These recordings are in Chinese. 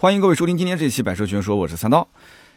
欢迎各位收听今天这期《百车全说》，我是三刀。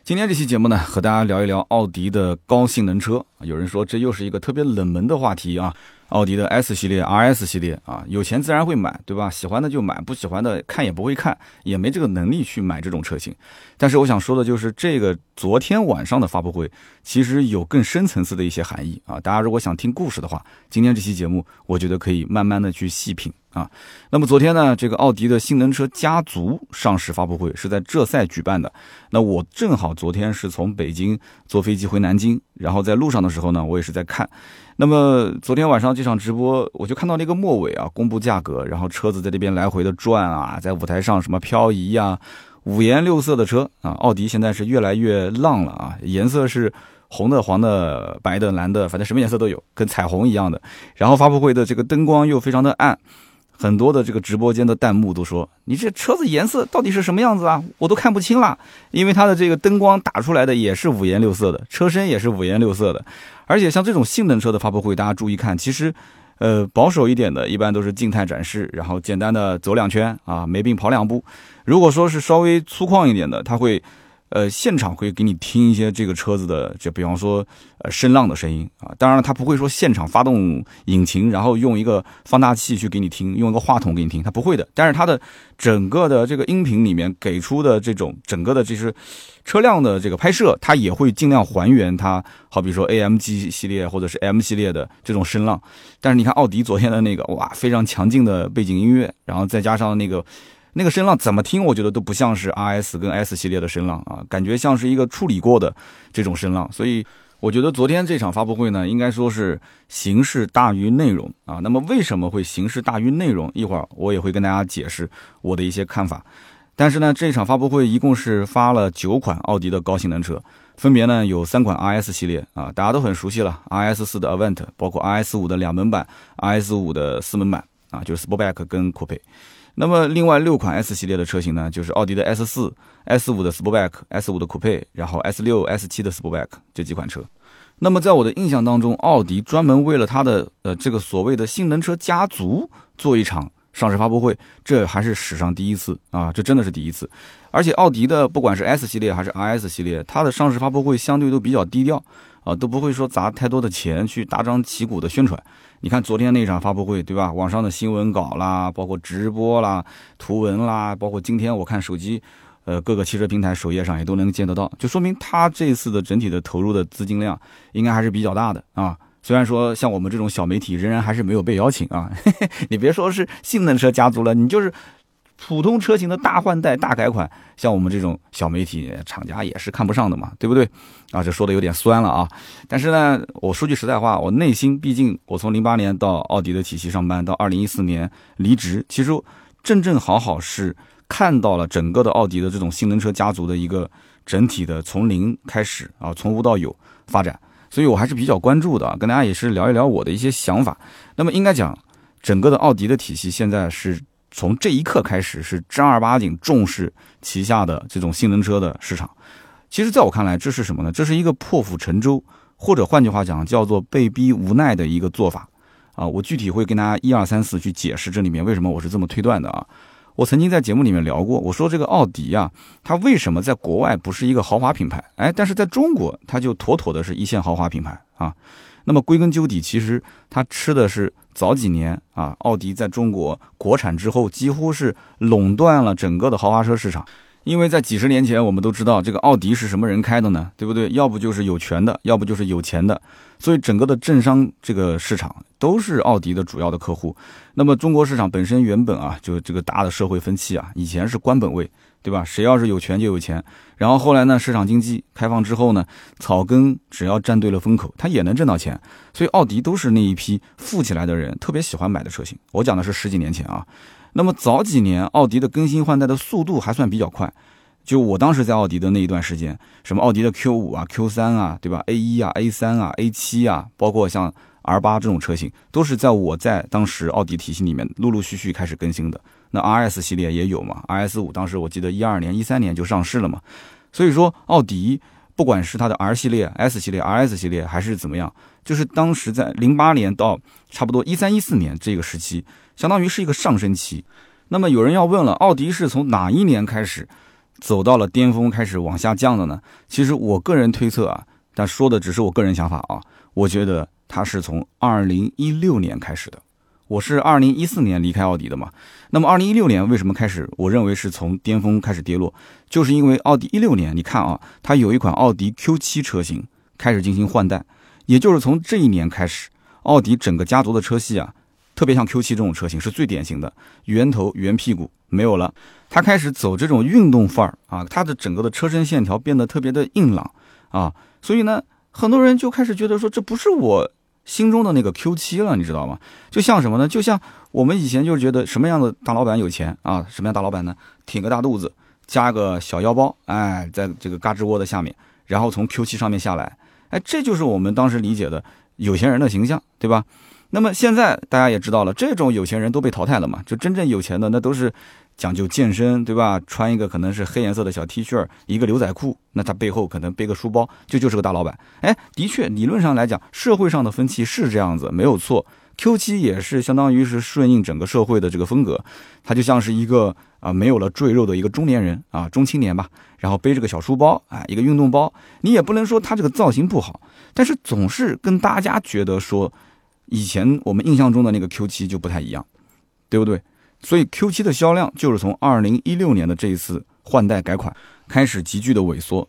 今天这期节目呢，和大家聊一聊奥迪的高性能车。有人说这又是一个特别冷门的话题啊。奥迪的 S 系列、RS 系列啊，有钱自然会买，对吧？喜欢的就买，不喜欢的看也不会看，也没这个能力去买这种车型。但是我想说的就是，这个昨天晚上的发布会其实有更深层次的一些含义啊。大家如果想听故事的话，今天这期节目我觉得可以慢慢的去细品啊。那么昨天呢，这个奥迪的性能车家族上市发布会是在浙赛举办的。那我正好昨天是从北京坐飞机回南京，然后在路上的时候呢，我也是在看。那么昨天晚上这场直播，我就看到那个末尾啊，公布价格，然后车子在这边来回的转啊，在舞台上什么漂移呀，五颜六色的车啊，奥迪现在是越来越浪了啊，颜色是红的、黄的、白的、蓝的，反正什么颜色都有，跟彩虹一样的。然后发布会的这个灯光又非常的暗。很多的这个直播间的弹幕都说：“你这车子颜色到底是什么样子啊？我都看不清了，因为它的这个灯光打出来的也是五颜六色的，车身也是五颜六色的。而且像这种性能车的发布会，大家注意看，其实，呃，保守一点的，一般都是静态展示，然后简单的走两圈啊，没病跑两步。如果说是稍微粗犷一点的，他会。”呃，现场会给你听一些这个车子的，就比方说，呃，声浪的声音啊。当然了，他不会说现场发动引擎，然后用一个放大器去给你听，用一个话筒给你听，他不会的。但是它的整个的这个音频里面给出的这种整个的，就是车辆的这个拍摄，它也会尽量还原它，好比说 AMG 系列或者是 M 系列的这种声浪。但是你看奥迪昨天的那个，哇，非常强劲的背景音乐，然后再加上那个。那个声浪怎么听，我觉得都不像是 RS 跟 S 系列的声浪啊，感觉像是一个处理过的这种声浪。所以我觉得昨天这场发布会呢，应该说是形式大于内容啊。那么为什么会形式大于内容？一会儿我也会跟大家解释我的一些看法。但是呢，这场发布会一共是发了九款奥迪的高性能车，分别呢有三款 RS 系列啊，大家都很熟悉了，RS 四的 Avent，包括 RS 五的两门版，RS 五的四门版啊，就是 Sportback 跟 Coupe。那么另外六款 S 系列的车型呢，就是奥迪的 S 四、S 五的 Sportback、S 五的 Coupe，然后 S 六、S 七的 Sportback 这几款车。那么在我的印象当中，奥迪专门为了它的呃这个所谓的性能车家族做一场上市发布会，这还是史上第一次啊！这真的是第一次。而且奥迪的不管是 S 系列还是 RS 系列，它的上市发布会相对都比较低调啊，都不会说砸太多的钱去大张旗鼓的宣传。你看昨天那场发布会，对吧？网上的新闻稿啦，包括直播啦、图文啦，包括今天我看手机，呃，各个汽车平台首页上也都能见得到，就说明他这次的整体的投入的资金量应该还是比较大的啊。虽然说像我们这种小媒体仍然还是没有被邀请啊，你别说是性能车家族了，你就是。普通车型的大换代、大改款，像我们这种小媒体厂家也是看不上的嘛，对不对？啊，这说的有点酸了啊。但是呢，我说句实在话，我内心毕竟我从零八年到奥迪的体系上班，到二零一四年离职，其实正正好好是看到了整个的奥迪的这种性能车家族的一个整体的从零开始啊，从无到有发展，所以我还是比较关注的，跟大家也是聊一聊我的一些想法。那么应该讲，整个的奥迪的体系现在是。从这一刻开始，是正儿八经重视旗下的这种性能车的市场。其实，在我看来，这是什么呢？这是一个破釜沉舟，或者换句话讲，叫做被逼无奈的一个做法啊！我具体会跟大家一二三四去解释这里面为什么我是这么推断的啊！我曾经在节目里面聊过，我说这个奥迪啊，它为什么在国外不是一个豪华品牌？哎，但是在中国，它就妥妥的是一线豪华品牌啊！那么归根究底，其实它吃的是。早几年啊，奥迪在中国国产之后，几乎是垄断了整个的豪华车市场。因为在几十年前，我们都知道这个奥迪是什么人开的呢？对不对？要不就是有权的，要不就是有钱的。所以整个的政商这个市场都是奥迪的主要的客户。那么中国市场本身原本啊，就这个大的社会风气啊，以前是官本位。对吧？谁要是有权就有钱，然后后来呢？市场经济开放之后呢？草根只要站对了风口，他也能挣到钱。所以奥迪都是那一批富起来的人特别喜欢买的车型。我讲的是十几年前啊。那么早几年，奥迪的更新换代的速度还算比较快。就我当时在奥迪的那一段时间，什么奥迪的 Q 五啊、Q 三啊，对吧？A 一啊、A 三啊、A 七啊，包括像 R 八这种车型，都是在我在当时奥迪体系里面陆陆续续开始更新的。那 R S 系列也有嘛？R S 五当时我记得一二年、一三年就上市了嘛。所以说，奥迪不管是它的 R 系列、S 系列、R S 系列还是怎么样，就是当时在零八年到差不多一三一四年这个时期，相当于是一个上升期。那么有人要问了，奥迪是从哪一年开始走到了巅峰，开始往下降的呢？其实我个人推测啊，但说的只是我个人想法啊，我觉得它是从二零一六年开始的。我是二零一四年离开奥迪的嘛，那么二零一六年为什么开始？我认为是从巅峰开始跌落，就是因为奥迪一六年，你看啊，它有一款奥迪 Q7 车型开始进行换代，也就是从这一年开始，奥迪整个家族的车系啊，特别像 Q7 这种车型是最典型的，圆头圆屁股没有了，它开始走这种运动范儿啊，它的整个的车身线条变得特别的硬朗啊，所以呢，很多人就开始觉得说这不是我。心中的那个 Q7 了，你知道吗？就像什么呢？就像我们以前就觉得什么样的大老板有钱啊？什么样大老板呢？挺个大肚子，加个小腰包，哎，在这个嘎吱窝的下面，然后从 Q7 上面下来，哎，这就是我们当时理解的有钱人的形象，对吧？那么现在大家也知道了，这种有钱人都被淘汰了嘛？就真正有钱的那都是。讲究健身，对吧？穿一个可能是黑颜色的小 T 恤，一个牛仔裤，那他背后可能背个书包，就就是个大老板。哎，的确，理论上来讲，社会上的风气是这样子，没有错。Q 七也是相当于是顺应整个社会的这个风格，他就像是一个啊没有了赘肉的一个中年人啊，中青年吧，然后背着个小书包，哎，一个运动包。你也不能说他这个造型不好，但是总是跟大家觉得说，以前我们印象中的那个 Q7 就不太一样，对不对？所以 Q7 的销量就是从2016年的这一次换代改款开始急剧的萎缩。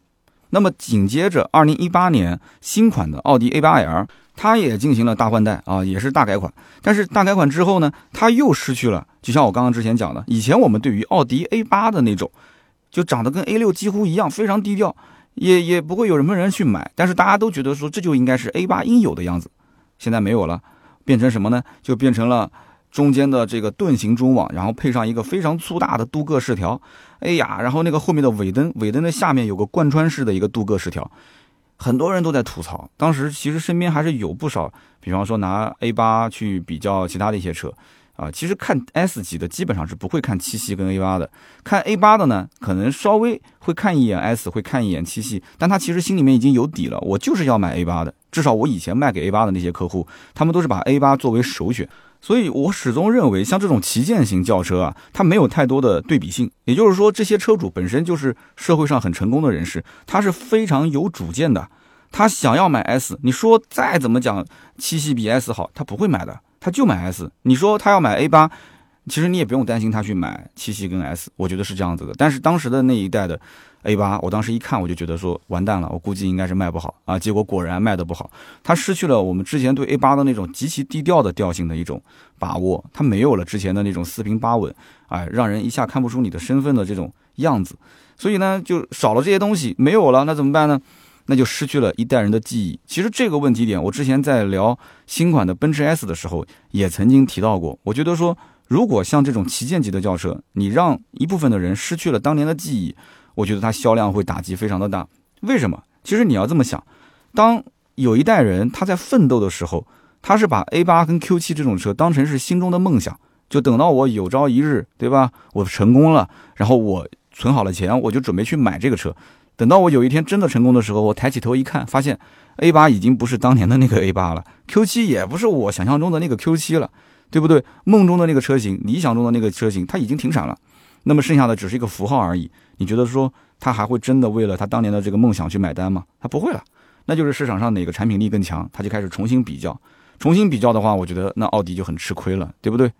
那么紧接着2018年新款的奥迪 A8L，它也进行了大换代啊，也是大改款。但是大改款之后呢，它又失去了，就像我刚刚之前讲的，以前我们对于奥迪 A8 的那种，就长得跟 A6 几乎一样，非常低调，也也不会有什么人去买。但是大家都觉得说这就应该是 A8 应有的样子，现在没有了，变成什么呢？就变成了。中间的这个盾形中网，然后配上一个非常粗大的镀铬饰条，哎呀，然后那个后面的尾灯，尾灯的下面有个贯穿式的一个镀铬饰条，很多人都在吐槽。当时其实身边还是有不少，比方说拿 A 八去比较其他的一些车，啊，其实看 S 级的基本上是不会看七系跟 A 八的，看 A 八的呢，可能稍微会看一眼 S，会看一眼七系，但他其实心里面已经有底了，我就是要买 A 八的，至少我以前卖给 A 八的那些客户，他们都是把 A 八作为首选。所以，我始终认为，像这种旗舰型轿车啊，它没有太多的对比性。也就是说，这些车主本身就是社会上很成功的人士，他是非常有主见的。他想要买 S，你说再怎么讲七系比 S 好，他不会买的，他就买 S。你说他要买 A 八。其实你也不用担心他去买七系跟 S，我觉得是这样子的。但是当时的那一代的 A 八，我当时一看我就觉得说完蛋了，我估计应该是卖不好啊。结果果然卖的不好，它失去了我们之前对 A 八的那种极其低调的调性的一种把握，它没有了之前的那种四平八稳，哎，让人一下看不出你的身份的这种样子。所以呢，就少了这些东西，没有了，那怎么办呢？那就失去了一代人的记忆。其实这个问题点，我之前在聊新款的奔驰 S 的时候也曾经提到过，我觉得说。如果像这种旗舰级的轿车，你让一部分的人失去了当年的记忆，我觉得它销量会打击非常的大。为什么？其实你要这么想，当有一代人他在奋斗的时候，他是把 A 八跟 Q 七这种车当成是心中的梦想，就等到我有朝一日，对吧？我成功了，然后我存好了钱，我就准备去买这个车。等到我有一天真的成功的时候，我抬起头一看，发现 A 八已经不是当年的那个 A 八了，Q 七也不是我想象中的那个 Q 七了。对不对？梦中的那个车型，理想中的那个车型，它已经停产了，那么剩下的只是一个符号而已。你觉得说他还会真的为了他当年的这个梦想去买单吗？他不会了，那就是市场上哪个产品力更强，他就开始重新比较。重新比较的话，我觉得那奥迪就很吃亏了，对不对？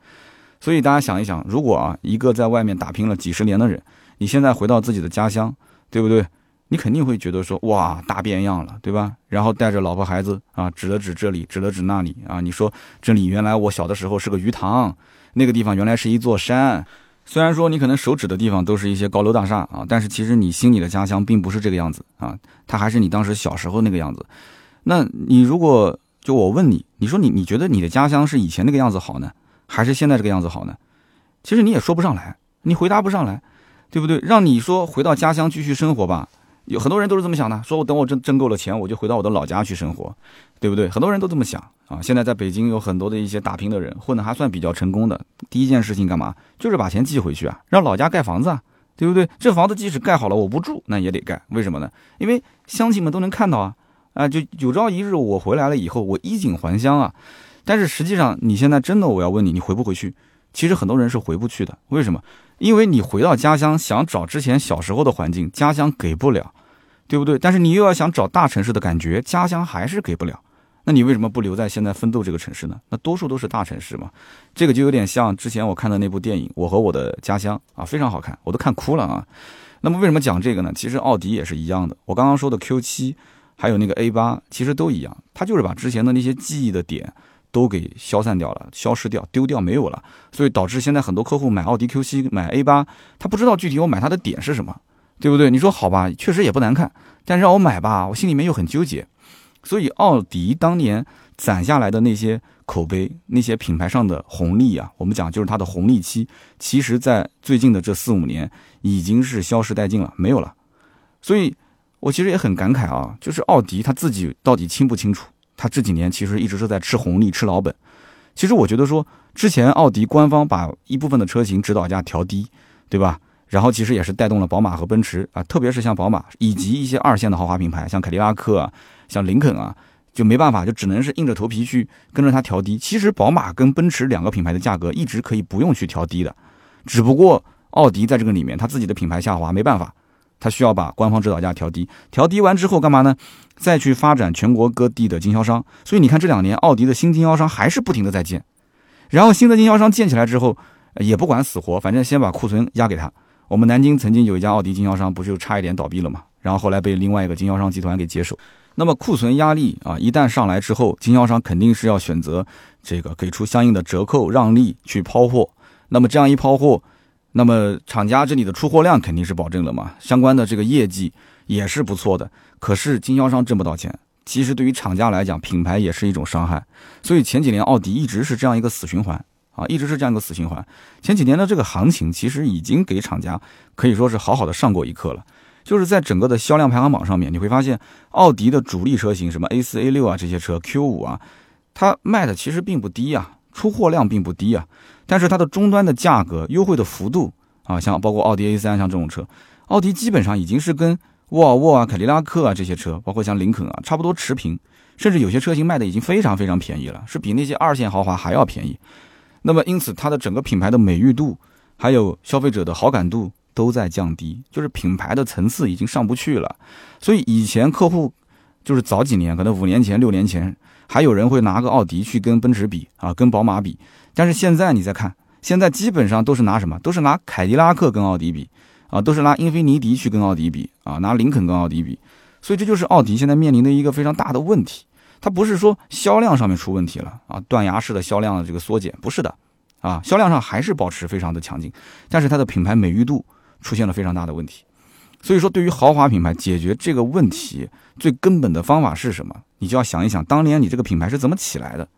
所以大家想一想，如果啊一个在外面打拼了几十年的人，你现在回到自己的家乡，对不对？你肯定会觉得说哇大变样了，对吧？然后带着老婆孩子啊，指了指这里，指了指那里啊。你说这里原来我小的时候是个鱼塘，那个地方原来是一座山。虽然说你可能手指的地方都是一些高楼大厦啊，但是其实你心里的家乡并不是这个样子啊，它还是你当时小时候那个样子。那你如果就我问你，你说你你觉得你的家乡是以前那个样子好呢，还是现在这个样子好呢？其实你也说不上来，你回答不上来，对不对？让你说回到家乡继续生活吧。有很多人都是这么想的，说我等我挣挣够了钱，我就回到我的老家去生活，对不对？很多人都这么想啊。现在在北京有很多的一些打拼的人，混得还算比较成功的。第一件事情干嘛？就是把钱寄回去啊，让老家盖房子啊，对不对？这房子即使盖好了，我不住，那也得盖。为什么呢？因为乡亲们都能看到啊，啊，就有朝一日我回来了以后，我衣锦还乡啊。但是实际上，你现在真的我要问你，你回不回去？其实很多人是回不去的。为什么？因为你回到家乡想找之前小时候的环境，家乡给不了，对不对？但是你又要想找大城市的感觉，家乡还是给不了。那你为什么不留在现在奋斗这个城市呢？那多数都是大城市嘛。这个就有点像之前我看的那部电影《我和我的家乡》啊，非常好看，我都看哭了啊。那么为什么讲这个呢？其实奥迪也是一样的。我刚刚说的 Q7，还有那个 A8，其实都一样，它就是把之前的那些记忆的点都给消散掉了、消失掉、丢掉没有了，所以导致现在很多客户买奥迪 Q7、买 A8，他不知道具体我买它的点是什么，对不对？你说好吧，确实也不难看，但让我买吧，我心里面又很纠结。所以奥迪当年攒下来的那些口碑、那些品牌上的红利啊，我们讲就是它的红利期，其实在最近的这四五年已经是消失殆尽了，没有了。所以我其实也很感慨啊，就是奥迪他自己到底清不清楚？他这几年其实一直是在吃红利、吃老本。其实我觉得说，之前奥迪官方把一部分的车型指导价调低，对吧？然后其实也是带动了宝马和奔驰啊，特别是像宝马以及一些二线的豪华品牌，像凯迪拉克啊。像林肯啊，就没办法，就只能是硬着头皮去跟着它调低。其实宝马跟奔驰两个品牌的价格一直可以不用去调低的，只不过奥迪在这个里面，它自己的品牌下滑，没办法，它需要把官方指导价调低。调低完之后干嘛呢？再去发展全国各地的经销商。所以你看这两年奥迪的新经销商还是不停的在建，然后新的经销商建起来之后，也不管死活，反正先把库存压给他。我们南京曾经有一家奥迪经销商，不就差一点倒闭了嘛？然后后来被另外一个经销商集团给接手。那么库存压力啊，一旦上来之后，经销商肯定是要选择这个给出相应的折扣让利去抛货。那么这样一抛货，那么厂家这里的出货量肯定是保证了嘛，相关的这个业绩也是不错的。可是经销商挣不到钱，其实对于厂家来讲，品牌也是一种伤害。所以前几年奥迪一直是这样一个死循环啊，一直是这样一个死循环。前几年的这个行情其实已经给厂家可以说是好好的上过一课了。就是在整个的销量排行榜上面，你会发现，奥迪的主力车型，什么 A 四、A 六啊这些车，Q 五啊，它卖的其实并不低啊，出货量并不低啊，但是它的终端的价格优惠的幅度啊，像包括奥迪 A 三像这种车，奥迪基本上已经是跟沃尔沃啊、凯迪拉克啊这些车，包括像林肯啊，差不多持平，甚至有些车型卖的已经非常非常便宜了，是比那些二线豪华还要便宜。那么因此，它的整个品牌的美誉度，还有消费者的好感度。都在降低，就是品牌的层次已经上不去了。所以以前客户就是早几年，可能五年前、六年前，还有人会拿个奥迪去跟奔驰比啊，跟宝马比。但是现在你再看，现在基本上都是拿什么？都是拿凯迪拉克跟奥迪比啊，都是拿英菲尼迪去跟奥迪比啊，拿林肯跟奥迪比。所以这就是奥迪现在面临的一个非常大的问题。它不是说销量上面出问题了啊，断崖式的销量的这个缩减，不是的啊，销量上还是保持非常的强劲，但是它的品牌美誉度。出现了非常大的问题，所以说对于豪华品牌解决这个问题最根本的方法是什么？你就要想一想，当年你这个品牌是怎么起来的？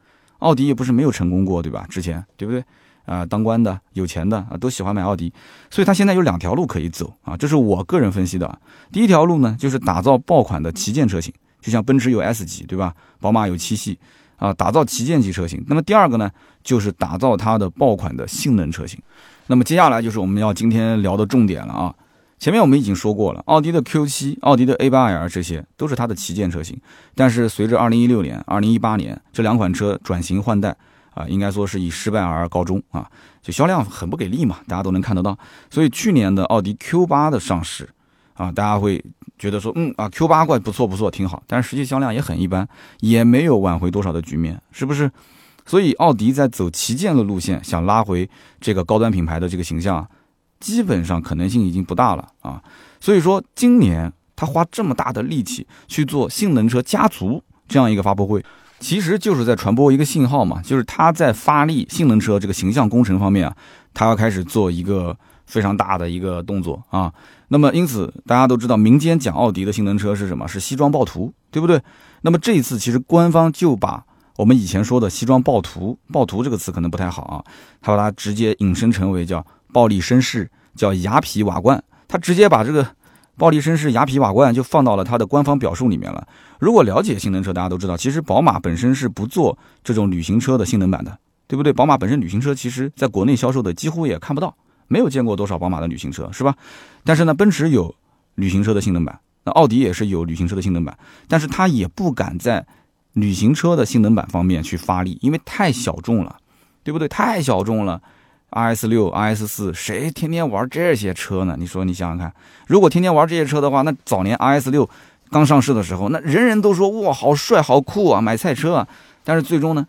奥迪也不是没有成功过，对吧？之前对不对？啊，当官的、有钱的啊，都喜欢买奥迪，所以他现在有两条路可以走啊，这是我个人分析的。第一条路呢，就是打造爆款的旗舰车型，就像奔驰有 S 级，对吧？宝马有七系啊，打造旗舰级车型。那么第二个呢，就是打造它的爆款的性能车型。那么接下来就是我们要今天聊的重点了啊！前面我们已经说过了，奥迪的 Q7、奥迪的 A8L 这些都是它的旗舰车型。但是随着2016年、2018年这两款车转型换代啊，应该说是以失败而告终啊，就销量很不给力嘛，大家都能看得到。所以去年的奥迪 Q8 的上市啊，大家会觉得说，嗯啊，Q8 怪不错不错，挺好。但是实际销量也很一般，也没有挽回多少的局面，是不是？所以，奥迪在走旗舰的路线，想拉回这个高端品牌的这个形象，基本上可能性已经不大了啊。所以说，今年他花这么大的力气去做性能车家族这样一个发布会，其实就是在传播一个信号嘛，就是他在发力性能车这个形象工程方面啊，他要开始做一个非常大的一个动作啊。那么，因此大家都知道，民间讲奥迪的性能车是什么？是西装暴徒，对不对？那么这一次，其实官方就把。我们以前说的西装暴徒，暴徒这个词可能不太好啊，他把它直接引申成为叫暴力绅士，叫雅痞瓦罐，他直接把这个暴力绅士、雅痞瓦罐就放到了他的官方表述里面了。如果了解性能车，大家都知道，其实宝马本身是不做这种旅行车的性能版的，对不对？宝马本身旅行车其实在国内销售的几乎也看不到，没有见过多少宝马的旅行车，是吧？但是呢，奔驰有旅行车的性能版，那奥迪也是有旅行车的性能版，但是他也不敢在。旅行车的性能版方面去发力，因为太小众了，对不对？太小众了，RS 六、RS 四，谁天天玩这些车呢？你说你想想看，如果天天玩这些车的话，那早年 RS 六刚上市的时候，那人人都说哇，好帅好酷啊，买菜车啊。但是最终呢，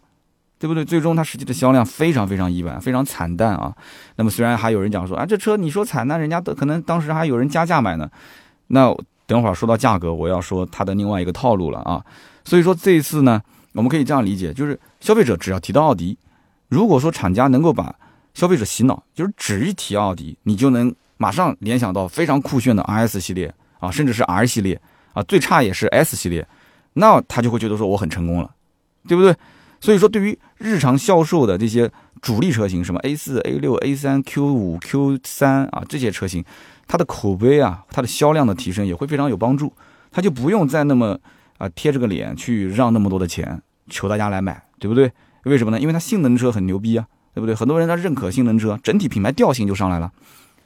对不对？最终它实际的销量非常非常一般，非常惨淡啊。那么虽然还有人讲说啊，这车你说惨淡，人家都可能当时还有人加价买呢。那等会儿说到价格，我要说它的另外一个套路了啊。所以说这一次呢，我们可以这样理解，就是消费者只要提到奥迪，如果说厂家能够把消费者洗脑，就是只一提奥迪，你就能马上联想到非常酷炫的 RS 系列啊，甚至是 R 系列啊，最差也是 S 系列，那他就会觉得说我很成功了，对不对？所以说，对于日常销售的这些主力车型，什么 A 四、A 六、A 三、Q 五、Q 三啊这些车型，它的口碑啊，它的销量的提升也会非常有帮助，他就不用再那么啊贴着个脸去让那么多的钱求大家来买，对不对？为什么呢？因为它性能车很牛逼啊。对不对？很多人他认可性能车，整体品牌调性就上来了。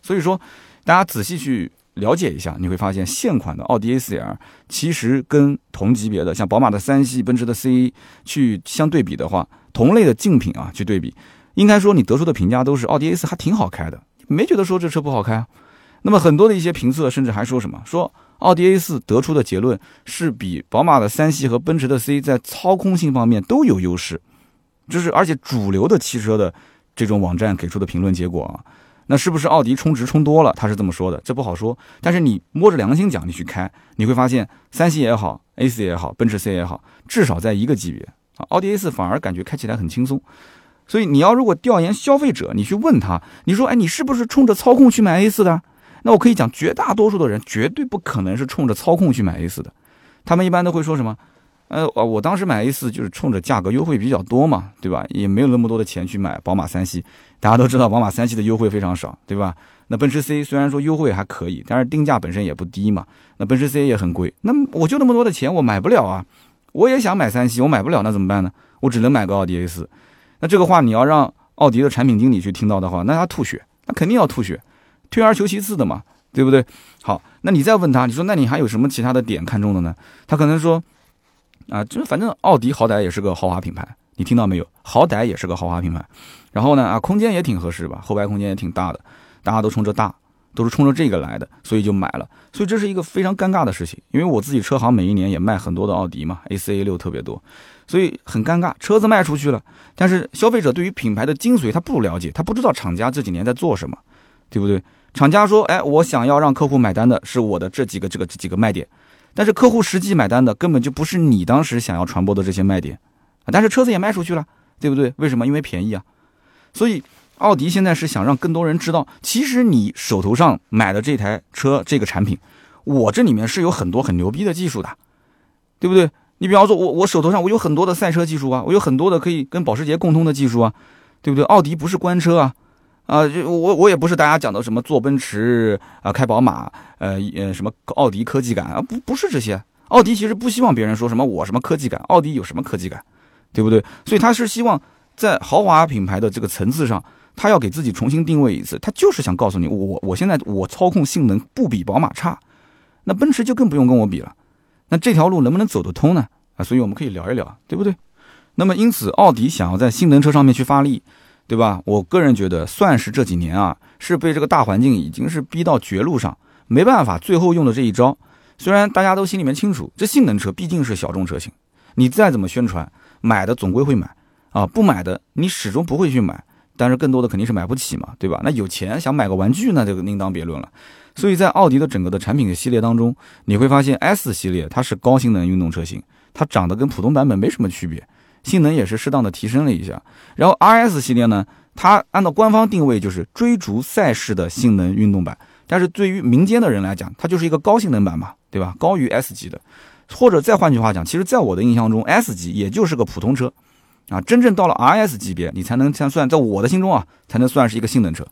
所以说，大家仔细去了解一下，你会发现现款的奥迪 A4L 其实跟同级别的像宝马的三系、奔驰的 C 去相对比的话，同类的竞品啊去对比，应该说你得出的评价都是奥迪 A4 还挺好开的，没觉得说这车不好开啊。那么很多的一些评测甚至还说什么，说奥迪 A4 得出的结论是比宝马的三系和奔驰的 C 在操控性方面都有优势。就是，而且主流的汽车的这种网站给出的评论结果啊，那是不是奥迪充值充多了？他是这么说的，这不好说。但是你摸着良心讲，你去开，你会发现，三系也好，A 四也好，奔驰 C 也好，至少在一个级别啊。奥迪 A 四反而感觉开起来很轻松。所以你要如果调研消费者，你去问他，你说，哎，你是不是冲着操控去买 A 四的？那我可以讲，绝大多数的人绝对不可能是冲着操控去买 A 四的，他们一般都会说什么？呃，我我当时买 A 四就是冲着价格优惠比较多嘛，对吧？也没有那么多的钱去买宝马三系。大家都知道，宝马三系的优惠非常少，对吧？那奔驰 C 虽然说优惠还可以，但是定价本身也不低嘛。那奔驰 C 也很贵，那我就那么多的钱，我买不了啊。我也想买三系，我买不了，那怎么办呢？我只能买个奥迪 A 四。那这个话你要让奥迪的产品经理去听到的话，那他吐血，那肯定要吐血，退而求其次的嘛，对不对？好，那你再问他，你说那你还有什么其他的点看中的呢？他可能说。啊，就反正奥迪好歹也是个豪华品牌，你听到没有？好歹也是个豪华品牌。然后呢，啊，空间也挺合适吧，后排空间也挺大的，大家都冲着大，都是冲着这个来的，所以就买了。所以这是一个非常尴尬的事情，因为我自己车行每一年也卖很多的奥迪嘛，A 四 A 六特别多，所以很尴尬。车子卖出去了，但是消费者对于品牌的精髓他不了解，他不知道厂家这几年在做什么，对不对？厂家说，哎，我想要让客户买单的是我的这几个这个这几个卖点。但是客户实际买单的根本就不是你当时想要传播的这些卖点，啊，但是车子也卖出去了，对不对？为什么？因为便宜啊。所以奥迪现在是想让更多人知道，其实你手头上买的这台车这个产品，我这里面是有很多很牛逼的技术的，对不对？你比方说，我我手头上我有很多的赛车技术啊，我有很多的可以跟保时捷共通的技术啊，对不对？奥迪不是官车啊。啊，就我我也不是大家讲的什么坐奔驰啊，开宝马，呃呃什么奥迪科技感啊，不不是这些。奥迪其实不希望别人说什么我什么科技感，奥迪有什么科技感，对不对？所以他是希望在豪华品牌的这个层次上，他要给自己重新定位一次，他就是想告诉你，我我现在我操控性能不比宝马差，那奔驰就更不用跟我比了。那这条路能不能走得通呢？啊，所以我们可以聊一聊，对不对？那么因此，奥迪想要在性能车上面去发力。对吧？我个人觉得算是这几年啊，是被这个大环境已经是逼到绝路上，没办法，最后用的这一招。虽然大家都心里面清楚，这性能车毕竟是小众车型，你再怎么宣传，买的总归会买啊，不买的你始终不会去买。但是更多的肯定是买不起嘛，对吧？那有钱想买个玩具，那就另当别论了。所以在奥迪的整个的产品系列当中，你会发现 S 系列它是高性能运动车型，它长得跟普通版本没什么区别。性能也是适当的提升了一下，然后 RS 系列呢，它按照官方定位就是追逐赛事的性能运动版，但是对于民间的人来讲，它就是一个高性能版嘛，对吧？高于 S 级的，或者再换句话讲，其实在我的印象中，S 级也就是个普通车，啊，真正到了 RS 级别，你才能才算在我的心中啊，才能算是一个性能车。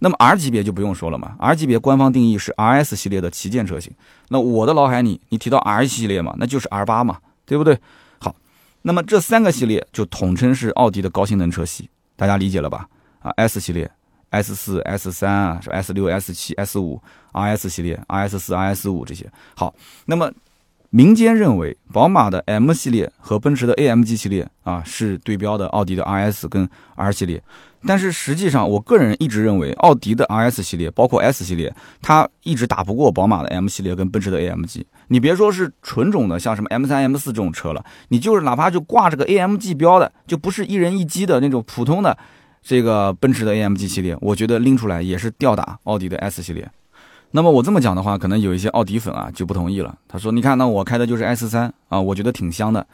那么 R 级别就不用说了嘛，R 级别官方定义是 RS 系列的旗舰车型。那我的脑海里，你提到 R 系列嘛，那就是 R 八嘛，对不对？那么这三个系列就统称是奥迪的高性能车系，大家理解了吧？啊，S 系列，S 四、S 三啊，是 S 六、S 七、S 五，RS 系列，RS 四、RS 五这些。好，那么民间认为宝马的 M 系列和奔驰的 AMG 系列啊是对标的奥迪的 RS 跟 R 系列，但是实际上，我个人一直认为，奥迪的 RS 系列，包括 S 系列，它一直打不过宝马的 M 系列跟奔驰的 AMG。你别说是纯种的，像什么 M3、M4 这种车了，你就是哪怕就挂着个 AMG 标的，就不是一人一机的那种普通的这个奔驰的 AMG 系列，我觉得拎出来也是吊打奥迪的 S 系列。那么我这么讲的话，可能有一些奥迪粉啊就不同意了。他说：“你看，那我开的就是 S3 啊，我觉得挺香的。”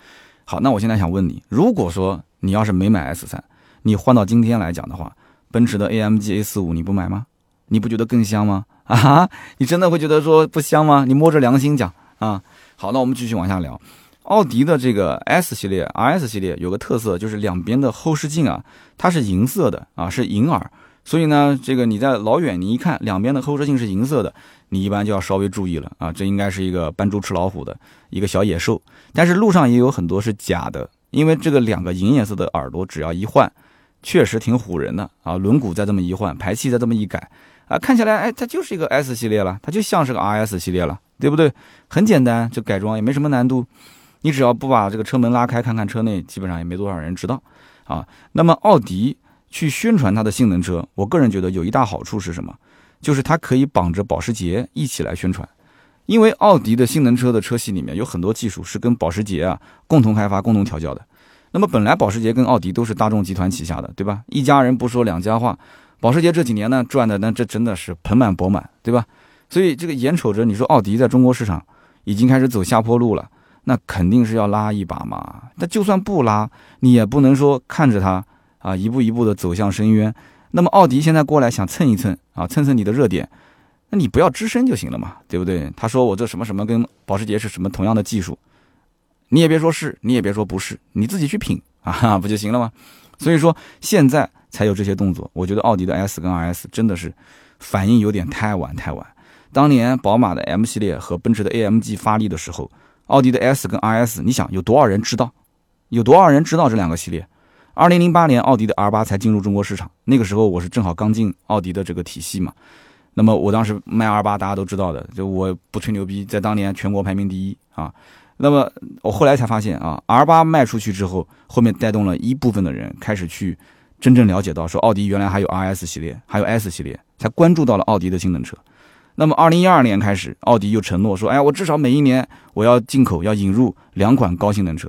好，那我现在想问你，如果说你要是没买 S3，你换到今天来讲的话，奔驰的 AMG A45 你不买吗？你不觉得更香吗？啊，你真的会觉得说不香吗？你摸着良心讲啊。好，那我们继续往下聊。奥迪的这个 S 系列、RS 系列有个特色，就是两边的后视镜啊，它是银色的啊，是银耳。所以呢，这个你在老远你一看，两边的后视镜是银色的，你一般就要稍微注意了啊，这应该是一个扮猪吃老虎的一个小野兽。但是路上也有很多是假的，因为这个两个银颜色的耳朵只要一换，确实挺唬人的啊。轮毂再这么一换，排气再这么一改啊，看起来哎，它就是一个 S 系列了，它就像是个 RS 系列了，对不对？很简单，就改装也没什么难度，你只要不把这个车门拉开，看看车内，基本上也没多少人知道啊。那么奥迪去宣传它的性能车，我个人觉得有一大好处是什么？就是它可以绑着保时捷一起来宣传。因为奥迪的性能车的车系里面有很多技术是跟保时捷啊共同开发、共同调教的。那么本来保时捷跟奥迪都是大众集团旗下的，对吧？一家人不说两家话。保时捷这几年呢赚的那这真的是盆满钵满，对吧？所以这个眼瞅着你说奥迪在中国市场已经开始走下坡路了，那肯定是要拉一把嘛。那就算不拉，你也不能说看着它啊一步一步的走向深渊。那么奥迪现在过来想蹭一蹭啊，蹭蹭你的热点。那你不要吱声就行了嘛，对不对？他说我这什么什么跟保时捷是什么同样的技术，你也别说是，你也别说不是，你自己去品啊，不就行了吗？所以说现在才有这些动作。我觉得奥迪的 S 跟 RS 真的是反应有点太晚太晚。当年宝马的 M 系列和奔驰的 AMG 发力的时候，奥迪的 S 跟 RS，你想有多少人知道？有多少人知道这两个系列？二零零八年奥迪的 R 八才进入中国市场，那个时候我是正好刚进奥迪的这个体系嘛。那么我当时卖 R 八，大家都知道的，就我不吹牛逼，在当年全国排名第一啊。那么我后来才发现啊，R 八卖出去之后，后面带动了一部分的人开始去真正了解到，说奥迪原来还有 RS 系列，还有 S 系列，才关注到了奥迪的性能车。那么二零一二年开始，奥迪又承诺说，哎，我至少每一年我要进口要引入两款高性能车。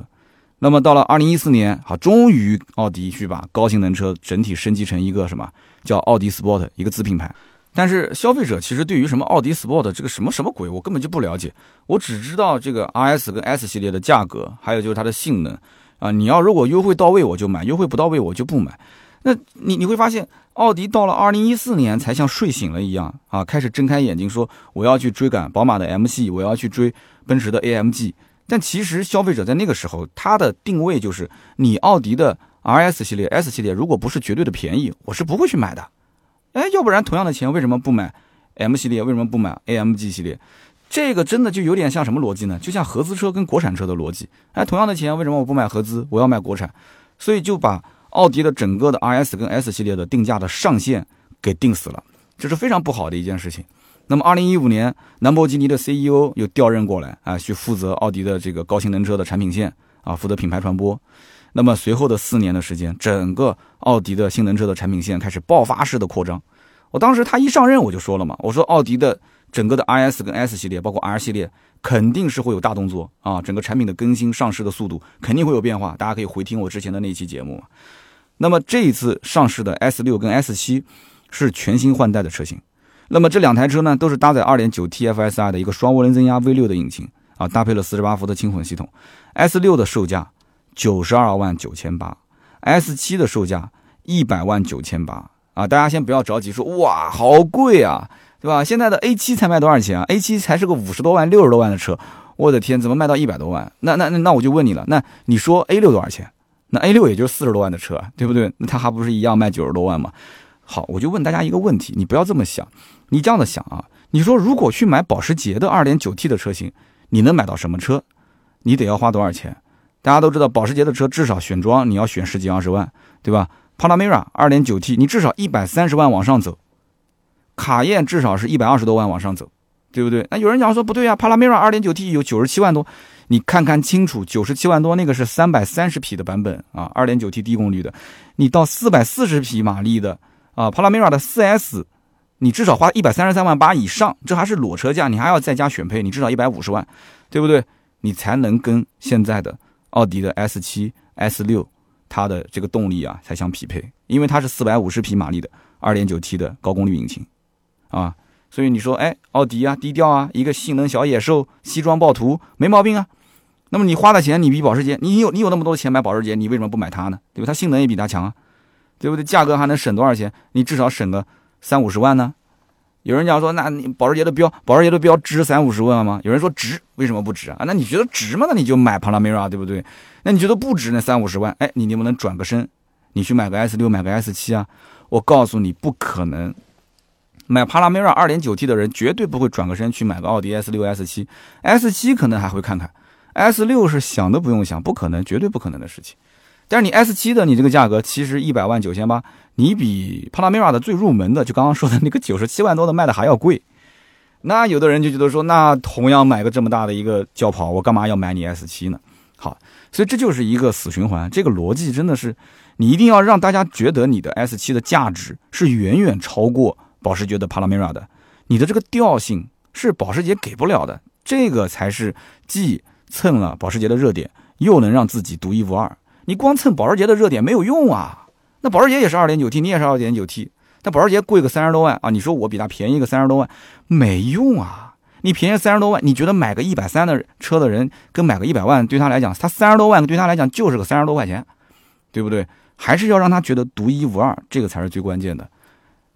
那么到了二零一四年，好，终于奥迪去把高性能车整体升级成一个什么叫奥迪 Sport 一个子品牌。但是消费者其实对于什么奥迪 Sport 这个什么什么鬼，我根本就不了解。我只知道这个 RS 跟 S 系列的价格，还有就是它的性能啊。你要如果优惠到位我就买，优惠不到位我就不买。那你你会发现，奥迪到了二零一四年才像睡醒了一样啊，开始睁开眼睛说我要去追赶宝马的 M 系，我要去追奔驰的 AMG。但其实消费者在那个时候他的定位就是，你奥迪的 RS 系列、S 系列如果不是绝对的便宜，我是不会去买的。哎，要不然同样的钱为什么不买 M 系列？为什么不买 AMG 系列？这个真的就有点像什么逻辑呢？就像合资车跟国产车的逻辑。哎，同样的钱为什么我不买合资，我要买国产？所以就把奥迪的整个的 RS 跟 S 系列的定价的上限给定死了，这是非常不好的一件事情。那么，二零一五年，兰博基尼的 CEO 又调任过来啊，去负责奥迪的这个高性能车的产品线啊，负责品牌传播。那么随后的四年的时间，整个奥迪的性能车的产品线开始爆发式的扩张。我当时他一上任我就说了嘛，我说奥迪的整个的 RS 跟 S 系列，包括 R 系列，肯定是会有大动作啊，整个产品的更新上市的速度肯定会有变化。大家可以回听我之前的那期节目。那么这一次上市的 S 六跟 S 七是全新换代的车型。那么这两台车呢，都是搭载2.9 TFSI 的一个双涡轮增压 V6 的引擎啊，搭配了48伏的轻混系统。S 六的售价。九十二万九千八，S 七的售价一百万九千八啊！大家先不要着急说哇，好贵啊，对吧？现在的 A 七才卖多少钱啊？A 七才是个五十多万、六十多万的车，我的天，怎么卖到一百多万？那那那那我就问你了，那你说 A 六多少钱？那 A 六也就四十多万的车，对不对？那它还不是一样卖九十多万吗？好，我就问大家一个问题，你不要这么想，你这样的想啊，你说如果去买保时捷的二点九 T 的车型，你能买到什么车？你得要花多少钱？大家都知道，保时捷的车至少选装你要选十几二十万，对吧？Panamera 2.9T，你至少一百三十万往上走；卡宴至少是一百二十多万往上走，对不对？那有人讲说不对啊，帕拉梅拉 2.9T 有九十七万多，你看看清楚，九十七万多那个是三百三十匹的版本啊，2.9T 低功率的，你到四百四十匹马力的啊，帕拉梅拉的 4S，你至少花一百三十三万八以上，这还是裸车价，你还要再加选配，你至少一百五十万，对不对？你才能跟现在的奥迪的 S7、S6 它的这个动力啊才相匹配，因为它是四百五十匹马力的 2.9T 的高功率引擎啊。所以你说，哎，奥迪啊，低调啊，一个性能小野兽，西装暴徒，没毛病啊。那么你花的钱，你比保时捷，你有你有那么多钱买保时捷，你为什么不买它呢？对吧？它性能也比它强啊，对不对？价格还能省多少钱？你至少省个三五十万呢。有人讲说，那你保时捷的标，保时捷的标值三五十万吗？有人说值，为什么不值啊？那你觉得值吗？那你就买帕拉梅拉，对不对？那你觉得不值那三五十万？哎，你能不能转个身，你去买个 S 六，买个 S 七啊？我告诉你，不可能。买帕拉梅拉 2.9T 的人绝对不会转个身去买个奥迪 S6、S7、S7，可能还会看看，S6 是想都不用想，不可能，绝对不可能的事情。但是你 S7 的你这个价格，其实一百万九千八，你比帕拉梅拉的最入门的，就刚刚说的那个九十七万多的卖的还要贵。那有的人就觉得说，那同样买个这么大的一个轿跑，我干嘛要买你 S7 呢？好，所以这就是一个死循环，这个逻辑真的是，你一定要让大家觉得你的 S7 的价值是远远超过。保时捷的帕拉梅拉的，你的这个调性是保时捷给不了的，这个才是既蹭了保时捷的热点，又能让自己独一无二。你光蹭保时捷的热点没有用啊！那保时捷也是二点九 T，你也是二点九 T，但保时捷贵个三十多万啊！你说我比它便宜个三十多万，没用啊！你便宜三十多万，你觉得买个一百三的车的人跟买个一百万对他来讲，他三十多万对他来讲就是个三十多块钱，对不对？还是要让他觉得独一无二，这个才是最关键的。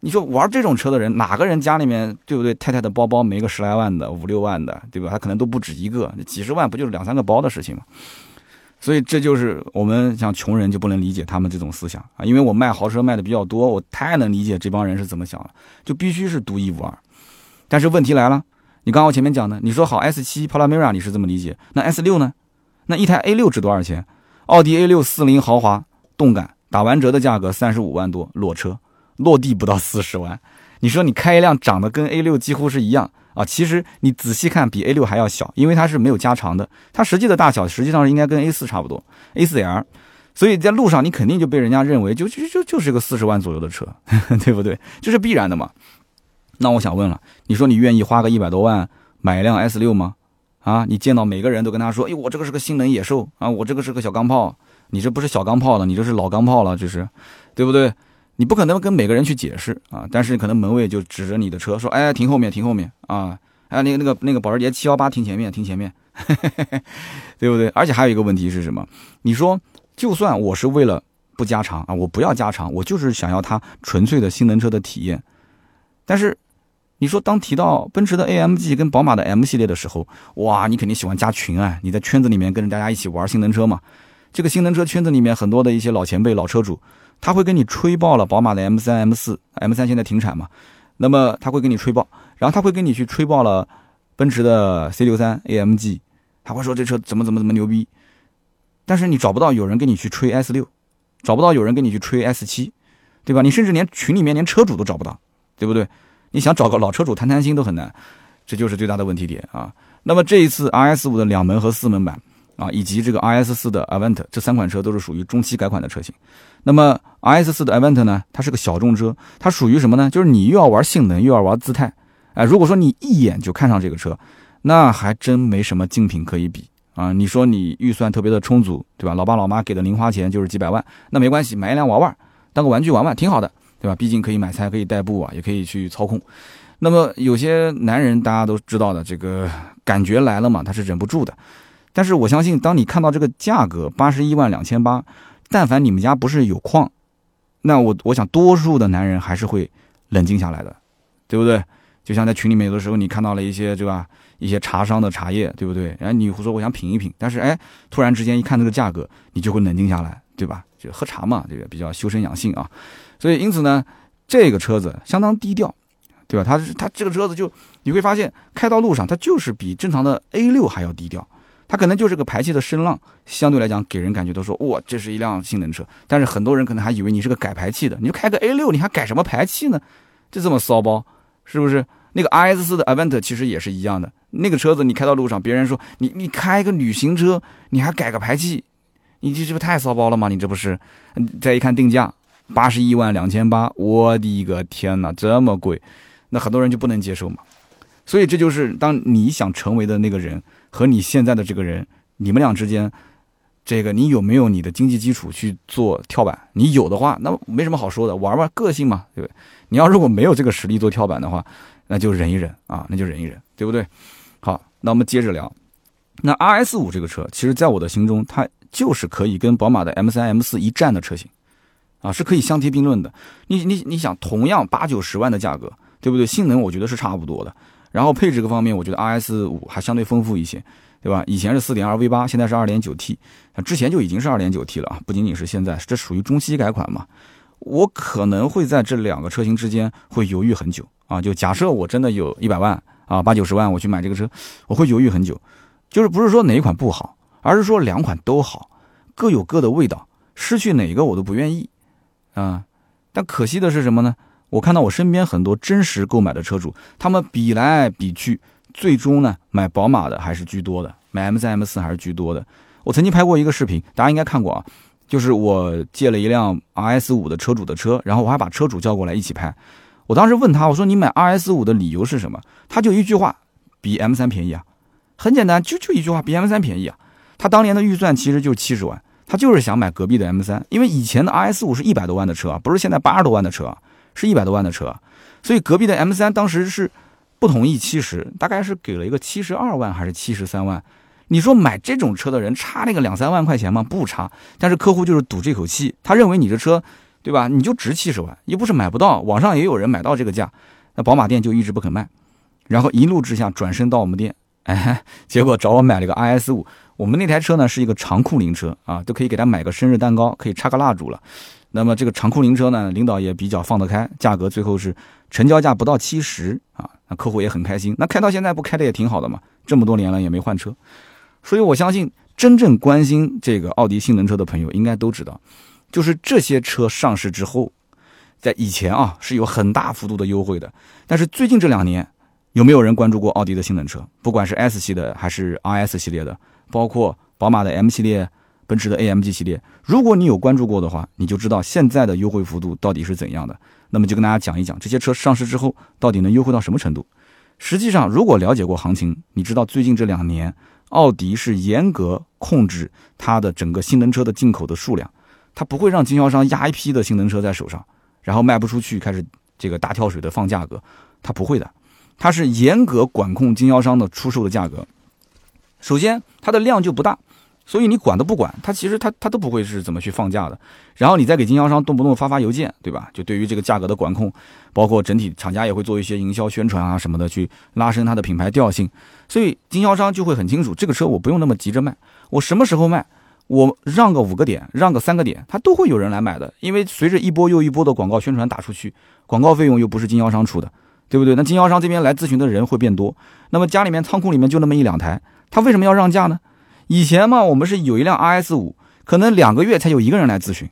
你说玩这种车的人，哪个人家里面对不对？太太的包包没个十来万的、五六万的，对吧？他可能都不止一个，几十万不就是两三个包的事情吗？所以这就是我们像穷人就不能理解他们这种思想啊！因为我卖豪车卖的比较多，我太能理解这帮人是怎么想了，就必须是独一无二。但是问题来了，你刚刚我前面讲的，你说好 S 七 Panamera 你是这么理解，那 S 六呢？那一台 A 六值多少钱？奥迪 A 六四零豪华动感打完折的价格三十五万多，裸车。落地不到四十万，你说你开一辆长得跟 A 六几乎是一样啊？其实你仔细看，比 A 六还要小，因为它是没有加长的，它实际的大小实际上应该跟 A 四差不多，A 四 L，所以在路上你肯定就被人家认为就就就就是个四十万左右的车，对不对？这是必然的嘛？那我想问了，你说你愿意花个一百多万买一辆 S 六吗？啊，你见到每个人都跟他说，哎，我这个是个性能野兽啊，我这个是个小钢炮，你这不是小钢炮了，你这是老钢炮了，这是，对不对？你不可能跟每个人去解释啊，但是可能门卫就指着你的车说：“哎，停后面，停后面啊！哎，那个那个那个保时捷七幺八停前面，停前面，对不对？而且还有一个问题是什么？你说，就算我是为了不加长啊，我不要加长，我就是想要它纯粹的性能车的体验。但是，你说当提到奔驰的 AMG 跟宝马的 M 系列的时候，哇，你肯定喜欢加群啊！你在圈子里面跟着大家一起玩性能车嘛？这个性能车圈子里面很多的一些老前辈、老车主。他会跟你吹爆了宝马的 M 三、M 四、M 三现在停产嘛？那么他会跟你吹爆，然后他会跟你去吹爆了奔驰的 C 六三 AMG，他会说这车怎么怎么怎么牛逼。但是你找不到有人跟你去吹 S 六，找不到有人跟你去吹 S 七，对吧？你甚至连群里面连车主都找不到，对不对？你想找个老车主谈谈心都很难，这就是最大的问题点啊。那么这一次 RS 五的两门和四门版。啊，以及这个 RS 四的 Avant 这三款车都是属于中期改款的车型。那么 RS 四的 Avant 呢，它是个小众车，它属于什么呢？就是你又要玩性能，又要玩姿态。哎，如果说你一眼就看上这个车，那还真没什么竞品可以比啊。你说你预算特别的充足，对吧？老爸老妈给的零花钱就是几百万，那没关系，买一辆玩玩，当个玩具玩玩，挺好的，对吧？毕竟可以买菜，可以代步啊，也可以去操控。那么有些男人大家都知道的，这个感觉来了嘛，他是忍不住的。但是我相信，当你看到这个价格八十一万两千八，但凡你们家不是有矿，那我我想多数的男人还是会冷静下来的，对不对？就像在群里面有的时候，你看到了一些对吧，一些茶商的茶叶，对不对？然后你胡说我想品一品，但是哎，突然之间一看这个价格，你就会冷静下来，对吧？就喝茶嘛，这个比较修身养性啊。所以因此呢，这个车子相当低调，对吧？它它这个车子就你会发现开到路上，它就是比正常的 A 六还要低调。它可能就是个排气的声浪，相对来讲给人感觉都说哇，这是一辆性能车。但是很多人可能还以为你是个改排气的，你就开个 A 六，你还改什么排气呢？就这么骚包，是不是？那个 RS 四的 Avent 其实也是一样的，那个车子你开到路上，别人说你你开个旅行车，你还改个排气，你这这不太骚包了吗？你这不是？再一看定价，八十一万两千八，我的个天哪，这么贵，那很多人就不能接受嘛。所以这就是当你想成为的那个人和你现在的这个人，你们俩之间，这个你有没有你的经济基础去做跳板？你有的话，那没什么好说的，玩玩个性嘛，对不对？你要如果没有这个实力做跳板的话，那就忍一忍啊，那就忍一忍，对不对？好，那我们接着聊。那 RS 五这个车，其实在我的心中，它就是可以跟宝马的 M 三、M 四一战的车型，啊，是可以相提并论的。你你你想，同样八九十万的价格，对不对？性能我觉得是差不多的。然后配置各方面，我觉得 RS 五还相对丰富一些，对吧？以前是四点二 V 八，现在是二点九 T，之前就已经是二点九 T 了啊，不仅仅是现在，这属于中期改款嘛。我可能会在这两个车型之间会犹豫很久。啊，就假设我真的有一百万啊，八九十万，我去买这个车，我会犹豫很久。就是不是说哪一款不好，而是说两款都好，各有各的味道，失去哪个我都不愿意啊。但可惜的是什么呢？我看到我身边很多真实购买的车主，他们比来比去，最终呢买宝马的还是居多的，买 M 三 M 四还是居多的。我曾经拍过一个视频，大家应该看过啊，就是我借了一辆 RS 五的车主的车，然后我还把车主叫过来一起拍。我当时问他，我说你买 RS 五的理由是什么？他就一句话，比 M 三便宜啊，很简单，就就一句话，比 M 三便宜啊。他当年的预算其实就七十万，他就是想买隔壁的 M 三，因为以前的 RS 五是一百多万的车啊，不是现在八十多万的车，是一百多万的车，所以隔壁的 M 三当时是不同意七十，大概是给了一个七十二万还是七十三万。你说买这种车的人差那个两三万块钱吗？不差，但是客户就是赌这口气，他认为你这车。对吧？你就值七十万，又不是买不到，网上也有人买到这个价，那宝马店就一直不肯卖，然后一怒之下转身到我们店，哎，结果找我买了个 RS 五。我们那台车呢是一个长库灵车啊，都可以给他买个生日蛋糕，可以插个蜡烛了。那么这个长库灵车呢，领导也比较放得开，价格最后是成交价不到七十啊，那客户也很开心。那开到现在不开的也挺好的嘛，这么多年了也没换车，所以我相信真正关心这个奥迪性能车的朋友应该都知道。就是这些车上市之后，在以前啊是有很大幅度的优惠的，但是最近这两年，有没有人关注过奥迪的性能车？不管是 S 系的还是 RS 系列的，包括宝马的 M 系列、奔驰的 AMG 系列，如果你有关注过的话，你就知道现在的优惠幅度到底是怎样的。那么就跟大家讲一讲这些车上市之后到底能优惠到什么程度。实际上，如果了解过行情，你知道最近这两年奥迪是严格控制它的整个性能车的进口的数量。它不会让经销商压一批的性能车在手上，然后卖不出去，开始这个大跳水的放价格，它不会的，它是严格管控经销商的出售的价格。首先，它的量就不大，所以你管都不管，他其实他他都不会是怎么去放价的。然后你再给经销商动不动发发邮件，对吧？就对于这个价格的管控，包括整体厂家也会做一些营销宣传啊什么的，去拉升它的品牌调性。所以经销商就会很清楚，这个车我不用那么急着卖，我什么时候卖？我让个五个点，让个三个点，他都会有人来买的。因为随着一波又一波的广告宣传打出去，广告费用又不是经销商出的，对不对？那经销商这边来咨询的人会变多。那么家里面仓库里面就那么一两台，他为什么要让价呢？以前嘛，我们是有一辆 RS 五，可能两个月才有一个人来咨询，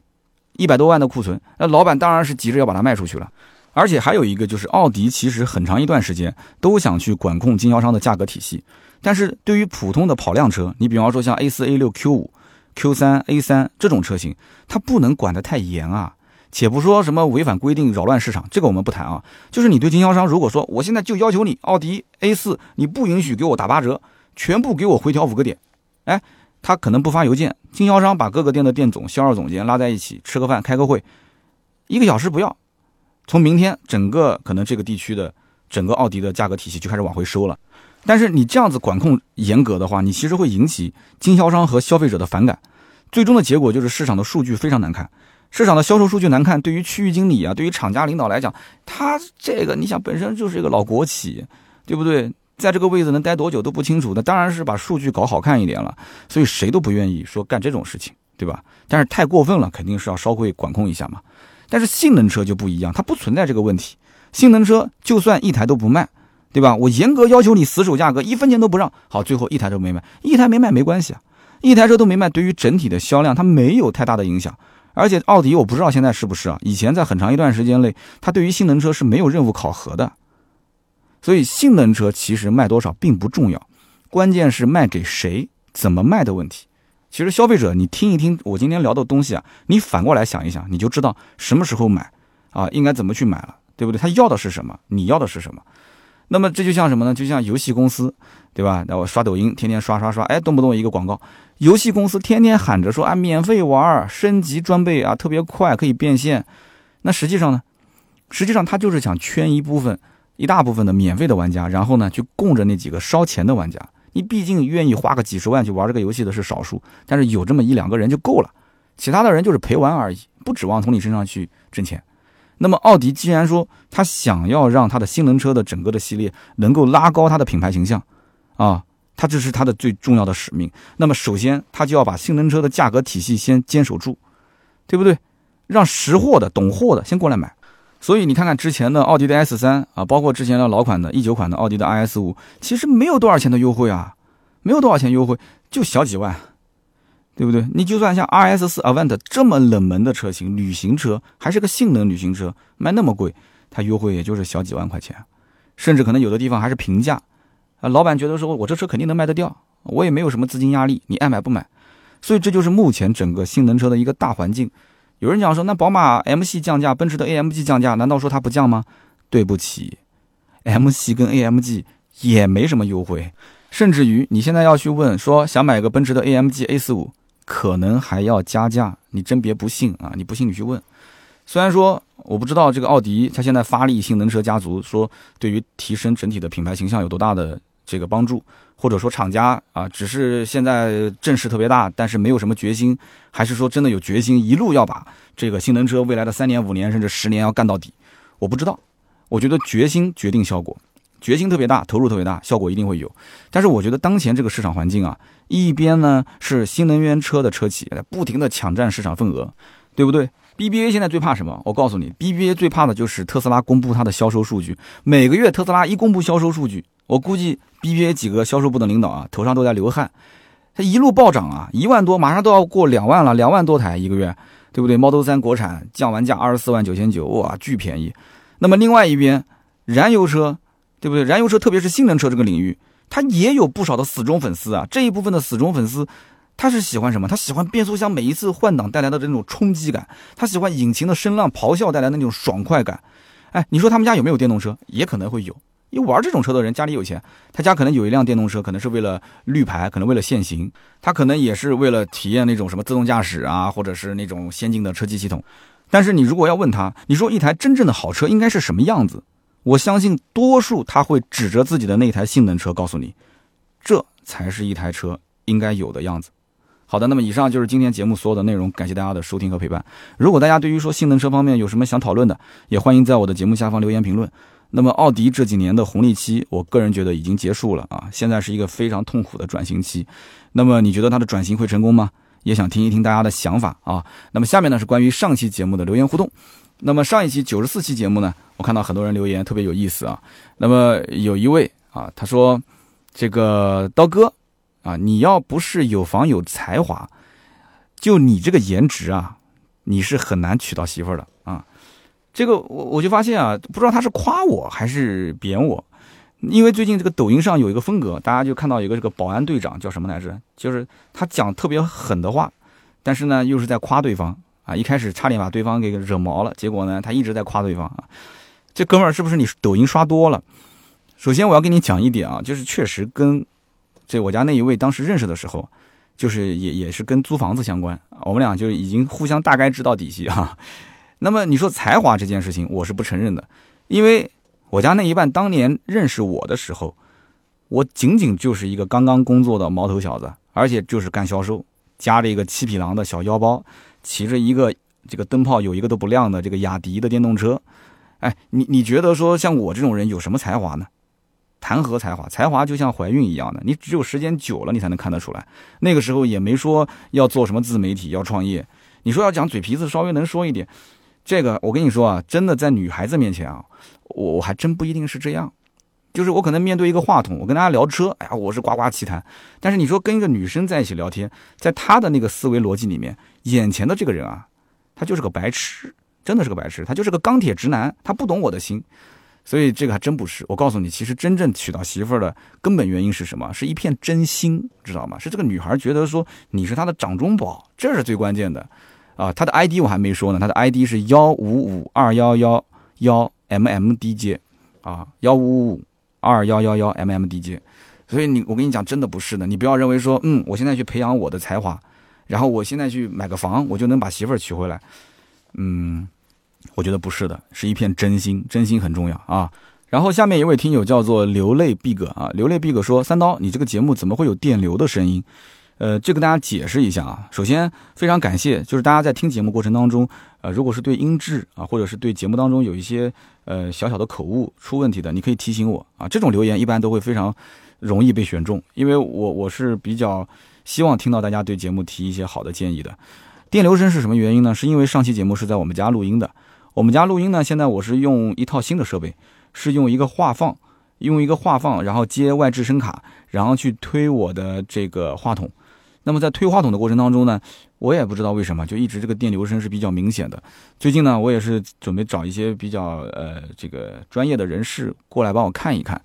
一百多万的库存，那老板当然是急着要把它卖出去了。而且还有一个就是，奥迪其实很长一段时间都想去管控经销商的价格体系，但是对于普通的跑量车，你比方说像 A 四、A 六、Q 五。Q 三 A 三这种车型，它不能管得太严啊。且不说什么违反规定、扰乱市场，这个我们不谈啊。就是你对经销商，如果说我现在就要求你奥迪 A 四，你不允许给我打八折，全部给我回调五个点，哎，他可能不发邮件，经销商把各个店的店总、销售总监拉在一起吃个饭、开个会，一个小时不要，从明天整个可能这个地区的整个奥迪的价格体系就开始往回收了。但是你这样子管控严格的话，你其实会引起经销商和消费者的反感，最终的结果就是市场的数据非常难看，市场的销售数据难看，对于区域经理啊，对于厂家领导来讲，他这个你想本身就是一个老国企，对不对？在这个位置能待多久都不清楚，那当然是把数据搞好看一点了，所以谁都不愿意说干这种事情，对吧？但是太过分了，肯定是要稍微管控一下嘛。但是性能车就不一样，它不存在这个问题，性能车就算一台都不卖。对吧？我严格要求你死守价格，一分钱都不让。好，最后一台都没卖，一台没卖没关系啊，一台车都没卖，对于整体的销量它没有太大的影响。而且奥迪我不知道现在是不是啊？以前在很长一段时间内，它对于性能车是没有任务考核的。所以性能车其实卖多少并不重要，关键是卖给谁、怎么卖的问题。其实消费者，你听一听我今天聊的东西啊，你反过来想一想，你就知道什么时候买啊，应该怎么去买了，对不对？他要的是什么？你要的是什么？那么这就像什么呢？就像游戏公司，对吧？那我刷抖音，天天刷刷刷，哎，动不动一个广告，游戏公司天天喊着说啊，免费玩，升级装备啊，特别快，可以变现。那实际上呢？实际上他就是想圈一部分、一大部分的免费的玩家，然后呢，去供着那几个烧钱的玩家。你毕竟愿意花个几十万去玩这个游戏的是少数，但是有这么一两个人就够了，其他的人就是陪玩而已，不指望从你身上去挣钱。那么奥迪既然说他想要让他的性能车的整个的系列能够拉高它的品牌形象，啊，他这是他的最重要的使命。那么首先他就要把性能车的价格体系先坚守住，对不对？让识货的、懂货的先过来买。所以你看看之前的奥迪的 S 三啊，包括之前的老款的一九款的奥迪的 RS 五，其实没有多少钱的优惠啊，没有多少钱优惠，就小几万。对不对？你就算像 R S 四 Avant 这么冷门的车型，旅行车还是个性能旅行车，卖那么贵，它优惠也就是小几万块钱，甚至可能有的地方还是平价。啊，老板觉得说我这车肯定能卖得掉，我也没有什么资金压力，你爱买不买。所以这就是目前整个性能车的一个大环境。有人讲说，那宝马 M 系降价，奔驰的 A M G 降价，难道说它不降吗？对不起，M 系跟 A M G 也没什么优惠，甚至于你现在要去问说想买个奔驰的 A M G A 四五。可能还要加价，你真别不信啊！你不信你去问。虽然说我不知道这个奥迪它现在发力性能车家族，说对于提升整体的品牌形象有多大的这个帮助，或者说厂家啊只是现在阵势特别大，但是没有什么决心，还是说真的有决心一路要把这个性能车未来的三年、五年甚至十年要干到底？我不知道。我觉得决心决定效果。决心特别大，投入特别大，效果一定会有。但是我觉得当前这个市场环境啊，一边呢是新能源车的车企在不停的抢占市场份额，对不对？BBA 现在最怕什么？我告诉你，BBA 最怕的就是特斯拉公布它的销售数据。每个月特斯拉一公布销售数据，我估计 BBA 几个销售部的领导啊，头上都在流汗。它一路暴涨啊，一万多，马上都要过两万了，两万多台一个月，对不对？Model 3国产降完价二十四万九千九，哇，巨便宜。那么另外一边，燃油车。对不对？燃油车，特别是性能车这个领域，它也有不少的死忠粉丝啊。这一部分的死忠粉丝，他是喜欢什么？他喜欢变速箱每一次换挡带来的这种冲击感，他喜欢引擎的声浪咆哮带来的那种爽快感。哎，你说他们家有没有电动车？也可能会有。因为玩这种车的人家里有钱，他家可能有一辆电动车，可能是为了绿牌，可能为了限行，他可能也是为了体验那种什么自动驾驶啊，或者是那种先进的车机系统。但是你如果要问他，你说一台真正的好车应该是什么样子？我相信多数他会指着自己的那台性能车告诉你，这才是一台车应该有的样子。好的，那么以上就是今天节目所有的内容，感谢大家的收听和陪伴。如果大家对于说性能车方面有什么想讨论的，也欢迎在我的节目下方留言评论。那么奥迪这几年的红利期，我个人觉得已经结束了啊，现在是一个非常痛苦的转型期。那么你觉得它的转型会成功吗？也想听一听大家的想法啊。那么下面呢是关于上期节目的留言互动。那么上一期九十四期节目呢，我看到很多人留言特别有意思啊。那么有一位啊，他说：“这个刀哥啊，你要不是有房有才华，就你这个颜值啊，你是很难娶到媳妇的。”这个我我就发现啊，不知道他是夸我还是贬我，因为最近这个抖音上有一个风格，大家就看到一个这个保安队长叫什么来着，就是他讲特别狠的话，但是呢又是在夸对方。啊，一开始差点把对方给惹毛了，结果呢，他一直在夸对方啊。这哥们儿是不是你抖音刷多了？首先我要跟你讲一点啊，就是确实跟这我家那一位当时认识的时候，就是也也是跟租房子相关，我们俩就已经互相大概知道底细哈。那么你说才华这件事情，我是不承认的，因为我家那一半当年认识我的时候，我仅仅就是一个刚刚工作的毛头小子，而且就是干销售，夹着一个七匹狼的小腰包。骑着一个这个灯泡有一个都不亮的这个雅迪的电动车，哎，你你觉得说像我这种人有什么才华呢？谈何才华？才华就像怀孕一样的，你只有时间久了你才能看得出来。那个时候也没说要做什么自媒体要创业，你说要讲嘴皮子稍微能说一点，这个我跟你说啊，真的在女孩子面前啊，我我还真不一定是这样。就是我可能面对一个话筒，我跟大家聊车，哎呀，我是呱呱其谈。但是你说跟一个女生在一起聊天，在她的那个思维逻辑里面，眼前的这个人啊，他就是个白痴，真的是个白痴，他就是个钢铁直男，他不懂我的心。所以这个还真不是。我告诉你，其实真正娶到媳妇儿的根本原因是什么？是一片真心，知道吗？是这个女孩觉得说你是她的掌中宝，这是最关键的。啊，他的 ID 我还没说呢，他的 ID 是幺五五二幺幺幺 MMDJ，啊，幺五五二幺幺幺 MMDJ。所以你，我跟你讲，真的不是的。你不要认为说，嗯，我现在去培养我的才华，然后我现在去买个房，我就能把媳妇儿娶回来。嗯，我觉得不是的，是一片真心，真心很重要啊。然后下面一位听友叫做流泪 big 啊，流泪 big 说：“三刀，你这个节目怎么会有电流的声音？”呃，这跟大家解释一下啊。首先，非常感谢，就是大家在听节目过程当中，呃，如果是对音质啊，或者是对节目当中有一些呃小小的口误出问题的，你可以提醒我啊。这种留言一般都会非常容易被选中，因为我我是比较希望听到大家对节目提一些好的建议的。电流声是什么原因呢？是因为上期节目是在我们家录音的。我们家录音呢，现在我是用一套新的设备，是用一个话放，用一个话放，然后接外置声卡，然后去推我的这个话筒。那么在推话筒的过程当中呢，我也不知道为什么，就一直这个电流声是比较明显的。最近呢，我也是准备找一些比较呃这个专业的人士过来帮我看一看。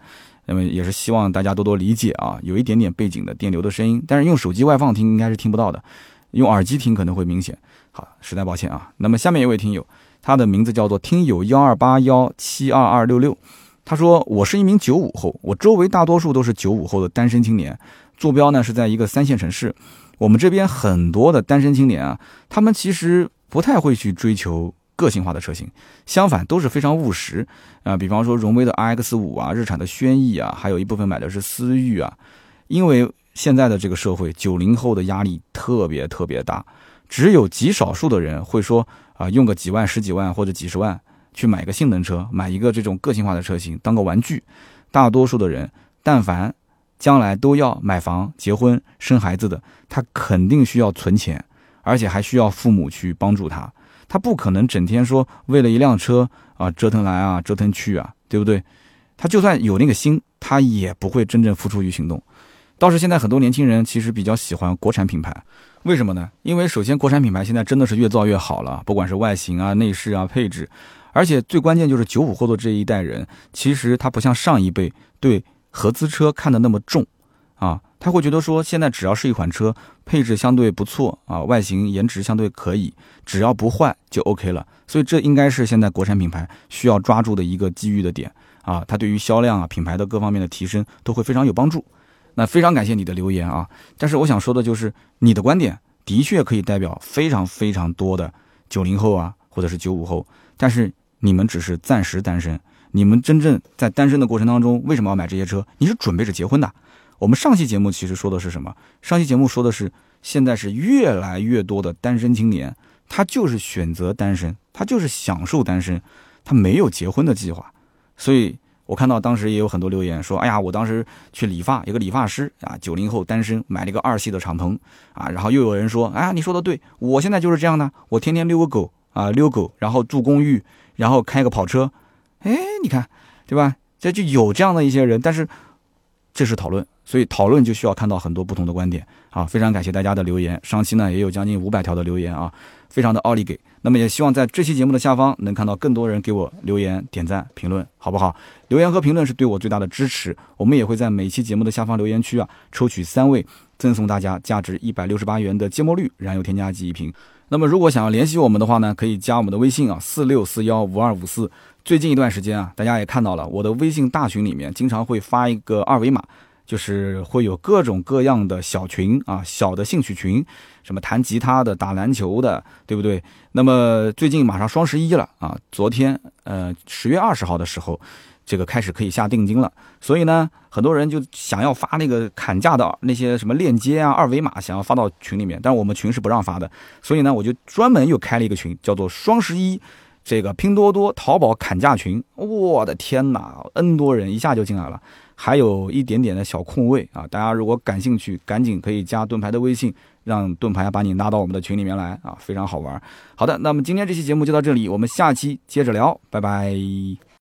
那么也是希望大家多多理解啊，有一点点背景的电流的声音，但是用手机外放听应该是听不到的。用耳机听可能会明显，好，实在抱歉啊。那么下面一位听友，他的名字叫做听友幺二八幺七二二六六，他说我是一名九五后，我周围大多数都是九五后的单身青年，坐标呢是在一个三线城市。我们这边很多的单身青年啊，他们其实不太会去追求个性化的车型，相反都是非常务实啊。比方说荣威的 RX 五啊，日产的轩逸啊，还有一部分买的是思域啊，因为。现在的这个社会，九零后的压力特别特别大，只有极少数的人会说啊，用个几万、十几万或者几十万去买个性能车，买一个这种个性化的车型当个玩具。大多数的人，但凡将来都要买房、结婚、生孩子的，他肯定需要存钱，而且还需要父母去帮助他。他不可能整天说为了一辆车啊折腾来啊折腾去啊，对不对？他就算有那个心，他也不会真正付出于行动。倒是现在很多年轻人其实比较喜欢国产品牌，为什么呢？因为首先国产品牌现在真的是越造越好了，不管是外形啊、内饰啊、配置，而且最关键就是九五后的这一代人，其实他不像上一辈对合资车看得那么重，啊，他会觉得说现在只要是一款车，配置相对不错啊，外形颜值相对可以，只要不坏就 OK 了。所以这应该是现在国产品牌需要抓住的一个机遇的点啊，它对于销量啊、品牌的各方面的提升都会非常有帮助。那非常感谢你的留言啊！但是我想说的就是，你的观点的确可以代表非常非常多的九零后啊，或者是九五后，但是你们只是暂时单身。你们真正在单身的过程当中，为什么要买这些车？你是准备着结婚的。我们上期节目其实说的是什么？上期节目说的是，现在是越来越多的单身青年，他就是选择单身，他就是享受单身，他没有结婚的计划，所以。我看到当时也有很多留言说：“哎呀，我当时去理发，有个理发师啊，九零后单身，买了一个二系的敞篷啊。”然后又有人说：“哎呀，你说的对，我现在就是这样的，我天天遛个狗啊，遛狗，然后住公寓，然后开个跑车。”哎，你看，对吧？这就有这样的一些人，但是这是讨论，所以讨论就需要看到很多不同的观点啊。非常感谢大家的留言，上期呢也有将近五百条的留言啊。非常的奥利给，那么也希望在这期节目的下方能看到更多人给我留言、点赞、评论，好不好？留言和评论是对我最大的支持。我们也会在每期节目的下方留言区啊，抽取三位，赠送大家价值一百六十八元的芥末绿燃油添加剂一瓶。那么如果想要联系我们的话呢，可以加我们的微信啊，四六四幺五二五四。最近一段时间啊，大家也看到了，我的微信大群里面经常会发一个二维码。就是会有各种各样的小群啊，小的兴趣群，什么弹吉他的、打篮球的，对不对？那么最近马上双十一了啊，昨天呃十月二十号的时候，这个开始可以下定金了，所以呢，很多人就想要发那个砍价的那些什么链接啊、二维码，想要发到群里面，但是我们群是不让发的，所以呢，我就专门又开了一个群，叫做双十一这个拼多多、淘宝砍价群。我的天哪，N 多人一下就进来了。还有一点点的小空位啊，大家如果感兴趣，赶紧可以加盾牌的微信，让盾牌把你拉到我们的群里面来啊，非常好玩。好的，那么今天这期节目就到这里，我们下期接着聊，拜拜。